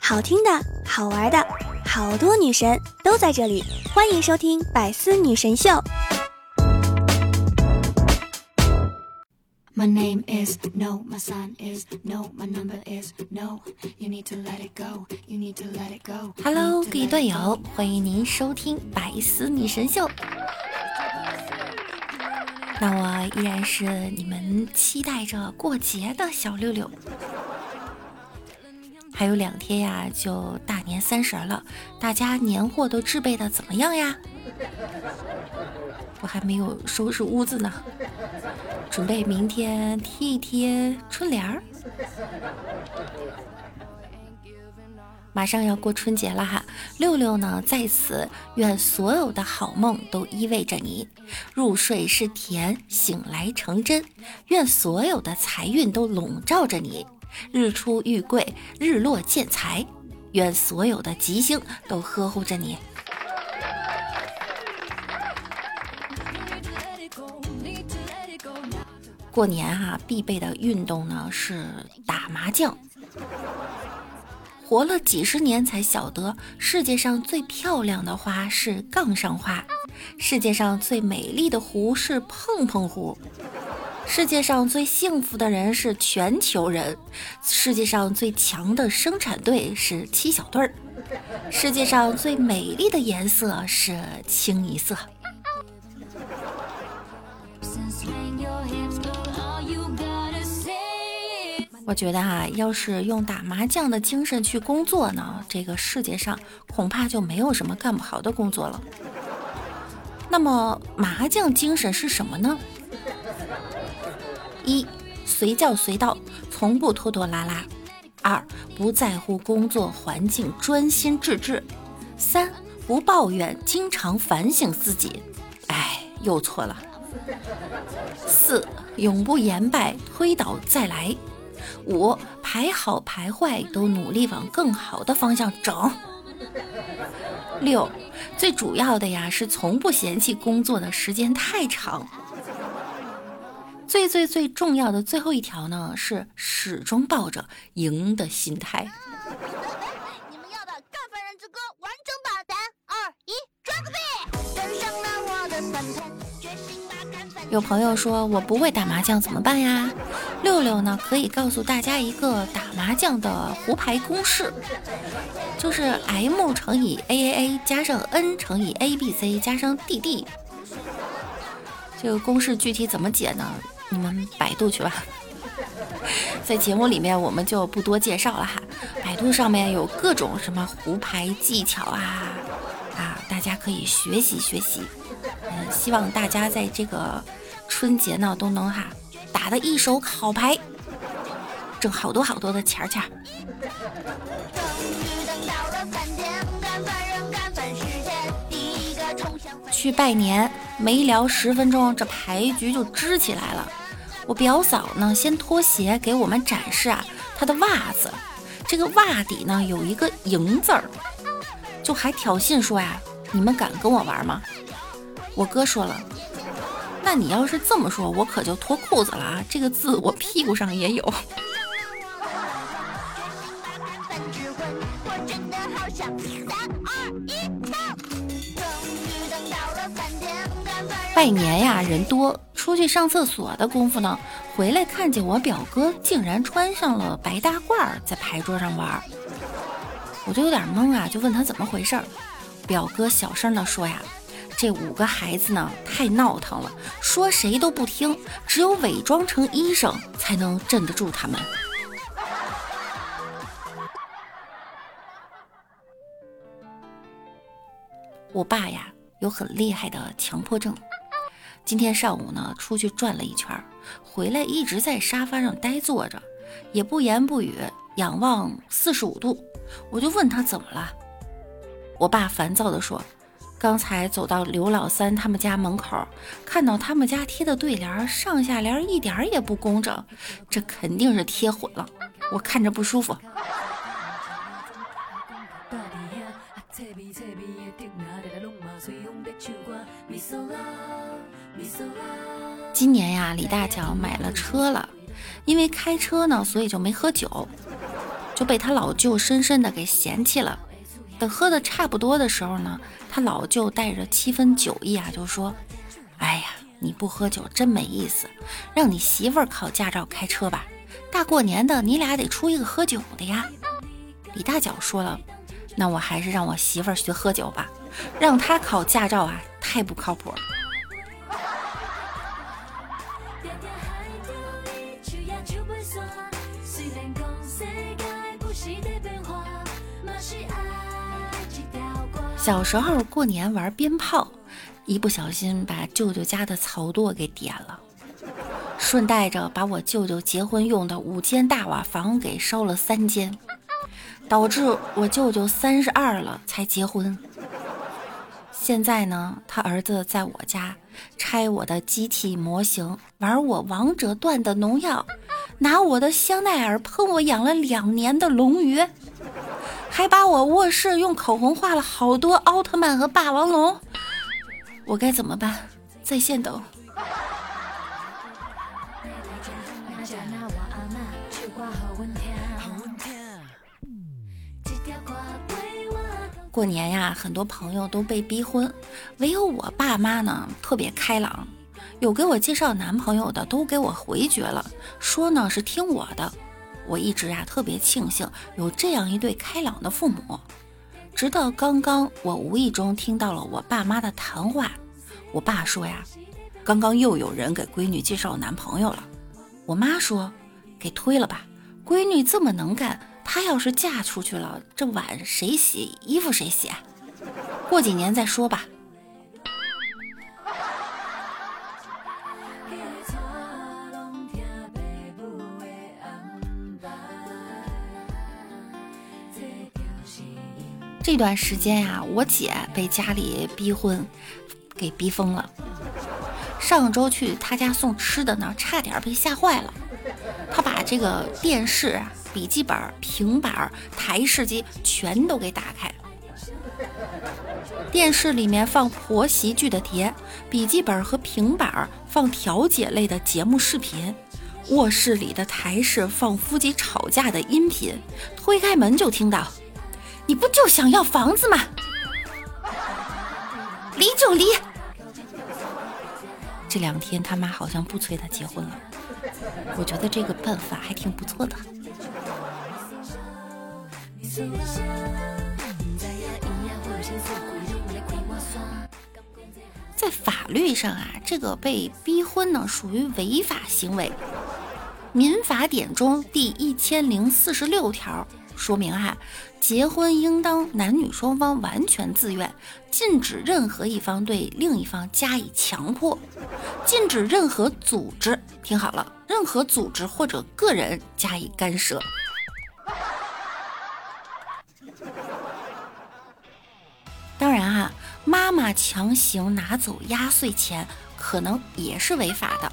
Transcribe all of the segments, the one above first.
好听的，好玩的，好多女神都在这里，欢迎收听《百思女神秀》。My name is no, my sign is no, my number is no. You need to let it go, you need to let it go. Hello，各位段友，欢迎您收听《百思女神秀》。那我依然是你们期待着过节的小六六。还有两天呀，就大年三十了，大家年货都置备的怎么样呀？我还没有收拾屋子呢，准备明天贴一贴春联儿。马上要过春节了哈，六六呢在此愿所有的好梦都依偎着你，入睡是甜，醒来成真。愿所有的财运都笼罩着你，日出遇贵，日落见财。愿所有的吉星都呵护着你。过年哈必备的运动呢是打麻将。活了几十年才晓得，世界上最漂亮的花是杠上花，世界上最美丽的湖是碰碰湖，世界上最幸福的人是全球人，世界上最强的生产队是七小队儿，世界上最美丽的颜色是清一色。我觉得哈，要是用打麻将的精神去工作呢，这个世界上恐怕就没有什么干不好的工作了。那么麻将精神是什么呢？一，随叫随到，从不拖拖拉拉；二，不在乎工作环境，专心致志；三，不抱怨，经常反省自己。哎，又错了。四，永不言败，推倒再来。五排好排坏都努力往更好的方向整。六最主要的呀是从不嫌弃工作的时间太长。最最最重要的最后一条呢是始终抱着赢的心态。你们要的干饭人之歌完整版，三二一，抓个屁！有朋友说我不会打麻将怎么办呀？六六呢可以告诉大家一个打麻将的胡牌公式，就是 M 乘以 AAA 加上 N 乘以 ABC 加上 DD。这个公式具体怎么解呢？你们百度去吧。在节目里面我们就不多介绍了哈，百度上面有各种什么胡牌技巧啊啊，大家可以学习学习。希望大家在这个春节呢都能哈打的一手好牌，挣好多好多的钱钱。去拜年没聊十分钟，这牌局就支起来了。我表嫂呢先脱鞋给我们展示啊她的袜子，这个袜底呢有一个赢字儿，就还挑衅说呀：“你们敢跟我玩吗？”我哥说了，那你要是这么说，我可就脱裤子了啊！这个字我屁股上也有。拜年呀，人多，出去上厕所的功夫呢，回来看见我表哥竟然穿上了白大褂，在牌桌上玩，我就有点懵啊，就问他怎么回事儿。表哥小声的说呀。这五个孩子呢，太闹腾了，说谁都不听，只有伪装成医生才能镇得住他们。我爸呀，有很厉害的强迫症。今天上午呢，出去转了一圈，回来一直在沙发上呆坐着，也不言不语，仰望四十五度。我就问他怎么了，我爸烦躁地说。刚才走到刘老三他们家门口，看到他们家贴的对联上下联一点也不工整，这肯定是贴混了，我看着不舒服。今年呀，李大脚买了车了，因为开车呢，所以就没喝酒，就被他老舅深深的给嫌弃了。等喝的差不多的时候呢，他老舅带着七分酒意啊，就说：“哎呀，你不喝酒真没意思，让你媳妇儿考驾照开车吧。大过年的，你俩得出一个喝酒的呀。”李大脚说了：“那我还是让我媳妇儿学喝酒吧，让她考驾照啊，太不靠谱了。”小时候过年玩鞭炮，一不小心把舅舅家的草垛给点了，顺带着把我舅舅结婚用的五间大瓦房给烧了三间，导致我舅舅三十二了才结婚。现在呢，他儿子在我家拆我的机器模型，玩我王者段的农药，拿我的香奈儿喷我养了两年的龙鱼。还把我卧室用口红画了好多奥特曼和霸王龙，我该怎么办？在线等。过年呀，很多朋友都被逼婚，唯有我爸妈呢特别开朗，有给我介绍男朋友的都给我回绝了，说呢是听我的。我一直啊特别庆幸有这样一对开朗的父母，直到刚刚我无意中听到了我爸妈的谈话。我爸说呀，刚刚又有人给闺女介绍男朋友了。我妈说，给推了吧，闺女这么能干，她要是嫁出去了，这碗谁洗，衣服谁洗啊？过几年再说吧。这段时间呀，我姐被家里逼婚，给逼疯了。上周去她家送吃的呢，差点被吓坏了。她把这个电视、笔记本、平板、台式机全都给打开。电视里面放婆媳剧的碟，笔记本和平板放调解类的节目视频，卧室里的台式放夫妻吵架的音频。推开门就听到。你不就想要房子吗？离就离。这两天他妈好像不催他结婚了，我觉得这个办法还挺不错的。在法律上啊，这个被逼婚呢属于违法行为，《民法典》中第一千零四十六条。说明哈，结婚应当男女双方完全自愿，禁止任何一方对另一方加以强迫，禁止任何组织，听好了，任何组织或者个人加以干涉。当然哈，妈妈强行拿走压岁钱，可能也是违法的。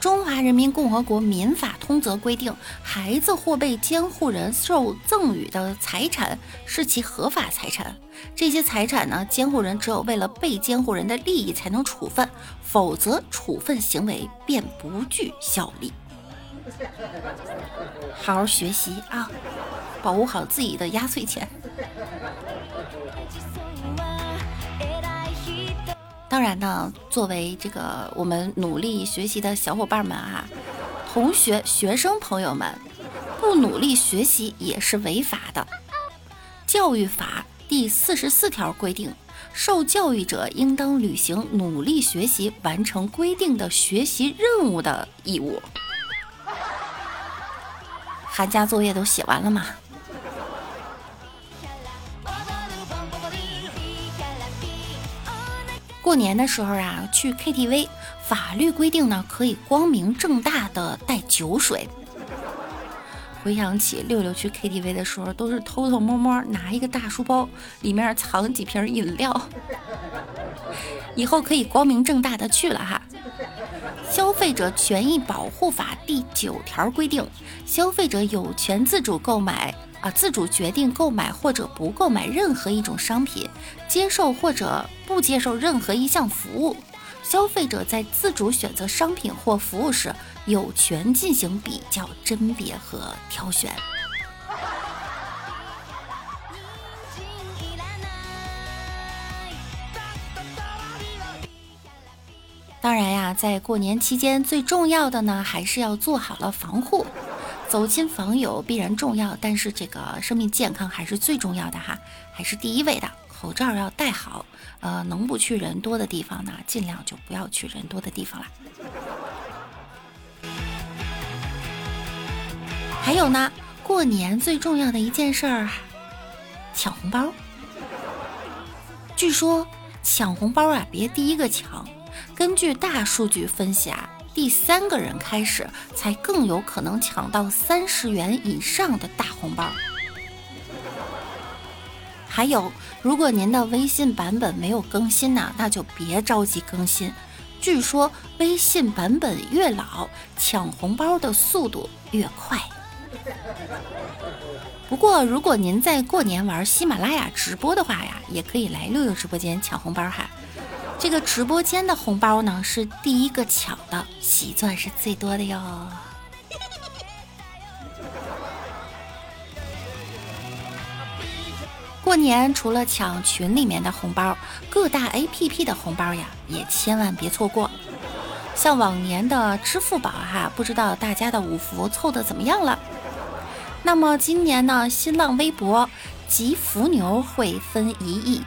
中华人民共和国民法通则规定，孩子或被监护人受赠与的财产是其合法财产。这些财产呢，监护人只有为了被监护人的利益才能处分，否则处分行为便不具效力。好好学习啊，保护好自己的压岁钱。当然呢，作为这个我们努力学习的小伙伴们啊，同学、学生朋友们，不努力学习也是违法的。教育法第四十四条规定，受教育者应当履行努力学习、完成规定的学习任务的义务。寒假作业都写完了吗？过年的时候啊，去 KTV，法律规定呢，可以光明正大的带酒水。回想起六六去 KTV 的时候，都是偷偷摸摸拿一个大书包，里面藏几瓶饮料。以后可以光明正大的去了哈。消费者权益保护法第九条规定，消费者有权自主购买。啊，自主决定购买或者不购买任何一种商品，接受或者不接受任何一项服务。消费者在自主选择商品或服务时，有权进行比较、甄别和挑选。当然呀，在过年期间，最重要的呢，还是要做好了防护。走亲访友必然重要，但是这个生命健康还是最重要的哈，还是第一位的。口罩要戴好，呃，能不去人多的地方呢，尽量就不要去人多的地方了。还有呢，过年最重要的一件事儿，抢红包。据说抢红包啊，别第一个抢。根据大数据分析啊，第三个人开始才更有可能抢到三十元以上的大红包。还有，如果您的微信版本没有更新呢，那就别着急更新。据说微信版本越老，抢红包的速度越快。不过，如果您在过年玩喜马拉雅直播的话呀，也可以来六六直播间抢红包哈。这个直播间的红包呢，是第一个抢的，喜钻是最多的哟。过年除了抢群里面的红包，各大 APP 的红包呀，也千万别错过。像往年的支付宝哈，不知道大家的五福凑的怎么样了？那么今年呢，新浪微博集福牛会分一亿。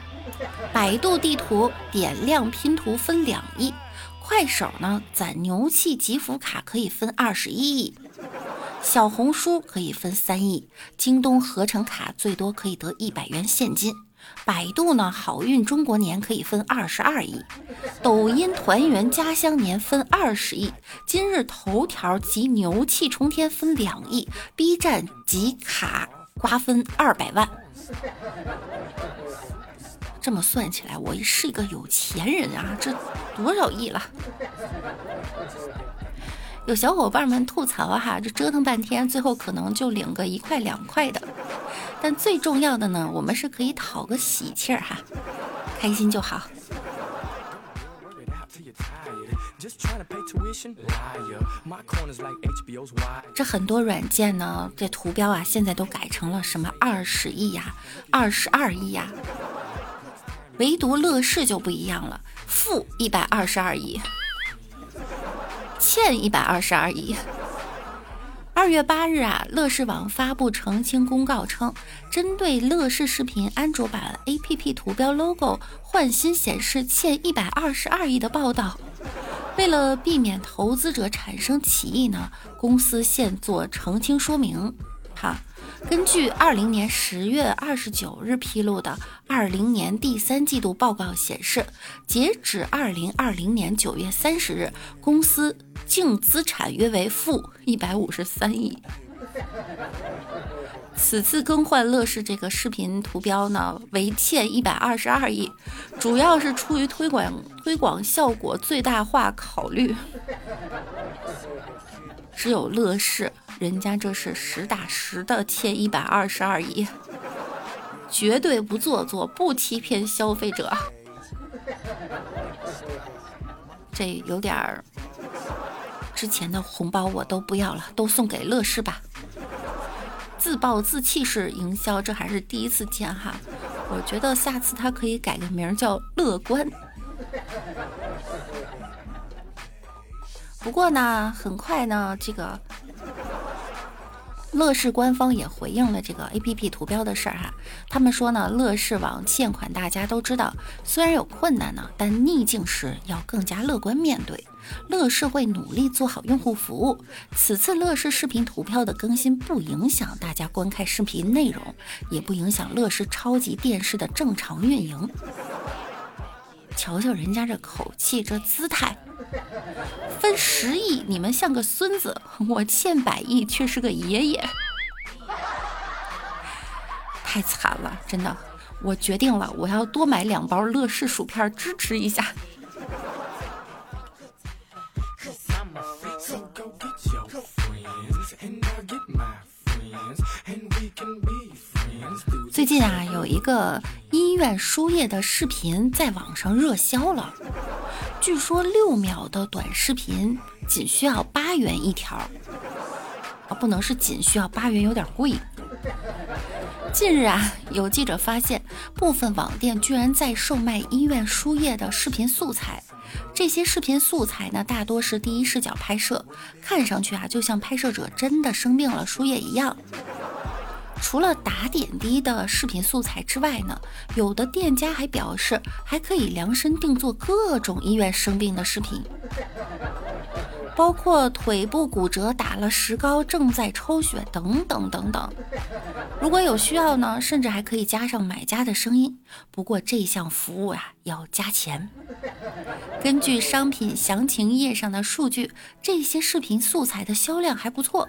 百度地图点亮拼图分两亿，快手呢攒牛气集福卡可以分二十一亿，小红书可以分三亿，京东合成卡最多可以得一百元现金，百度呢好运中国年可以分二十二亿，抖音团圆家乡年分二十亿，今日头条集牛气冲天分两亿，B 站集卡瓜分二百万。这么算起来，我是一个有钱人啊！这多少亿了？有小伙伴们吐槽哈，这折腾半天，最后可能就领个一块两块的。但最重要的呢，我们是可以讨个喜气儿哈，开心就好。这很多软件呢，这图标啊，现在都改成了什么二十亿呀、二十二亿呀。唯独乐视就不一样了，负一百二十二亿，欠一百二十二亿。二月八日啊，乐视网发布澄清公告称，针对乐视视频安卓版 APP 图标 logo 换新显示欠一百二十二亿的报道，为了避免投资者产生歧义呢，公司现做澄清说明。哈。根据二零年十月二十九日披露的二零年第三季度报告显示，截止二零二零年九月三十日，公司净资产约为负一百五十三亿。此次更换乐视这个视频图标呢，为欠一百二十二亿，主要是出于推广推广效果最大化考虑。只有乐视。人家这是实打实的欠一百二十二亿，绝对不做作，不欺骗消费者。这有点儿，之前的红包我都不要了，都送给乐视吧。自暴自弃式营销，这还是第一次见哈。我觉得下次他可以改个名叫乐观。不过呢，很快呢，这个。乐视官方也回应了这个 A P P 图标的事儿哈，他们说呢，乐视网欠款大家都知道，虽然有困难呢，但逆境时要更加乐观面对。乐视会努力做好用户服务。此次乐视视频图标的更新不影响大家观看视频内容，也不影响乐视超级电视的正常运营。瞧瞧人家这口气，这姿态。分十亿，你们像个孙子；我欠百亿，却是个爷爷，太惨了，真的。我决定了，我要多买两包乐事薯片支持一下。近啊，有一个医院输液的视频在网上热销了。据说六秒的短视频仅需要八元一条，啊，不能是仅需要八元，有点贵。近日啊，有记者发现，部分网店居然在售卖医院输液的视频素材。这些视频素材呢，大多是第一视角拍摄，看上去啊，就像拍摄者真的生病了输液一样。除了打点滴的视频素材之外呢，有的店家还表示，还可以量身定做各种医院生病的视频。包括腿部骨折、打了石膏、正在抽血等等等等。如果有需要呢，甚至还可以加上买家的声音。不过这项服务啊要加钱。根据商品详情页上的数据，这些视频素材的销量还不错。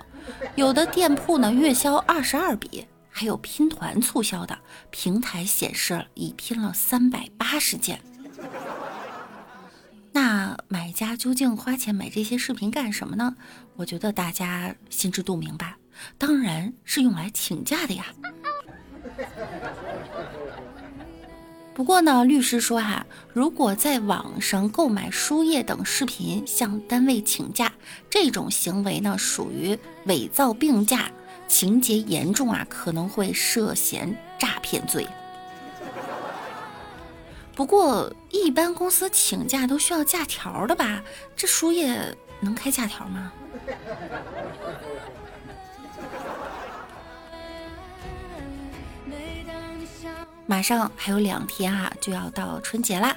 有的店铺呢月销二十二笔，还有拼团促销的，平台显示已拼了三百八十件。那买家究竟花钱买这些视频干什么呢？我觉得大家心知肚明吧，当然是用来请假的呀。不过呢，律师说哈，如果在网上购买输液等视频向单位请假，这种行为呢属于伪造病假，情节严重啊，可能会涉嫌诈骗罪。不过，一般公司请假都需要假条的吧？这输液能开假条吗？马上还有两天啊，就要到春节啦！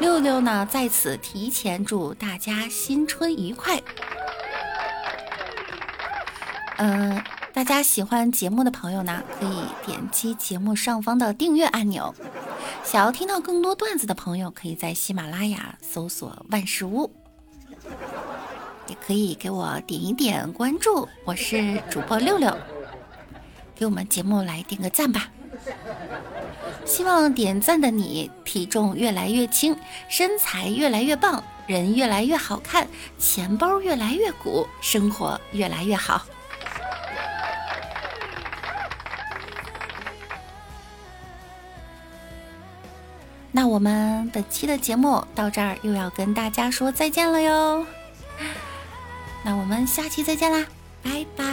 六六呢在此提前祝大家新春愉快。嗯，大家喜欢节目的朋友呢，可以点击节目上方的订阅按钮。想要听到更多段子的朋友，可以在喜马拉雅搜索万事屋，也可以给我点一点关注。我是主播六六，给我们节目来点个赞吧。希望点赞的你体重越来越轻，身材越来越棒，人越来越好看，钱包越来越鼓，生活越来越好。那我们本期的节目到这儿又要跟大家说再见了哟。那我们下期再见啦，拜拜。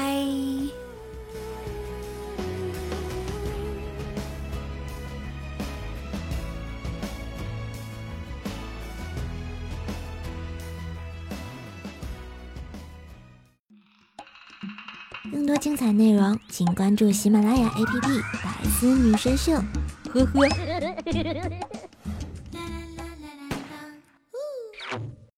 更多精彩内容，请关注喜马拉雅 APP《百思女神秀》。呵呵。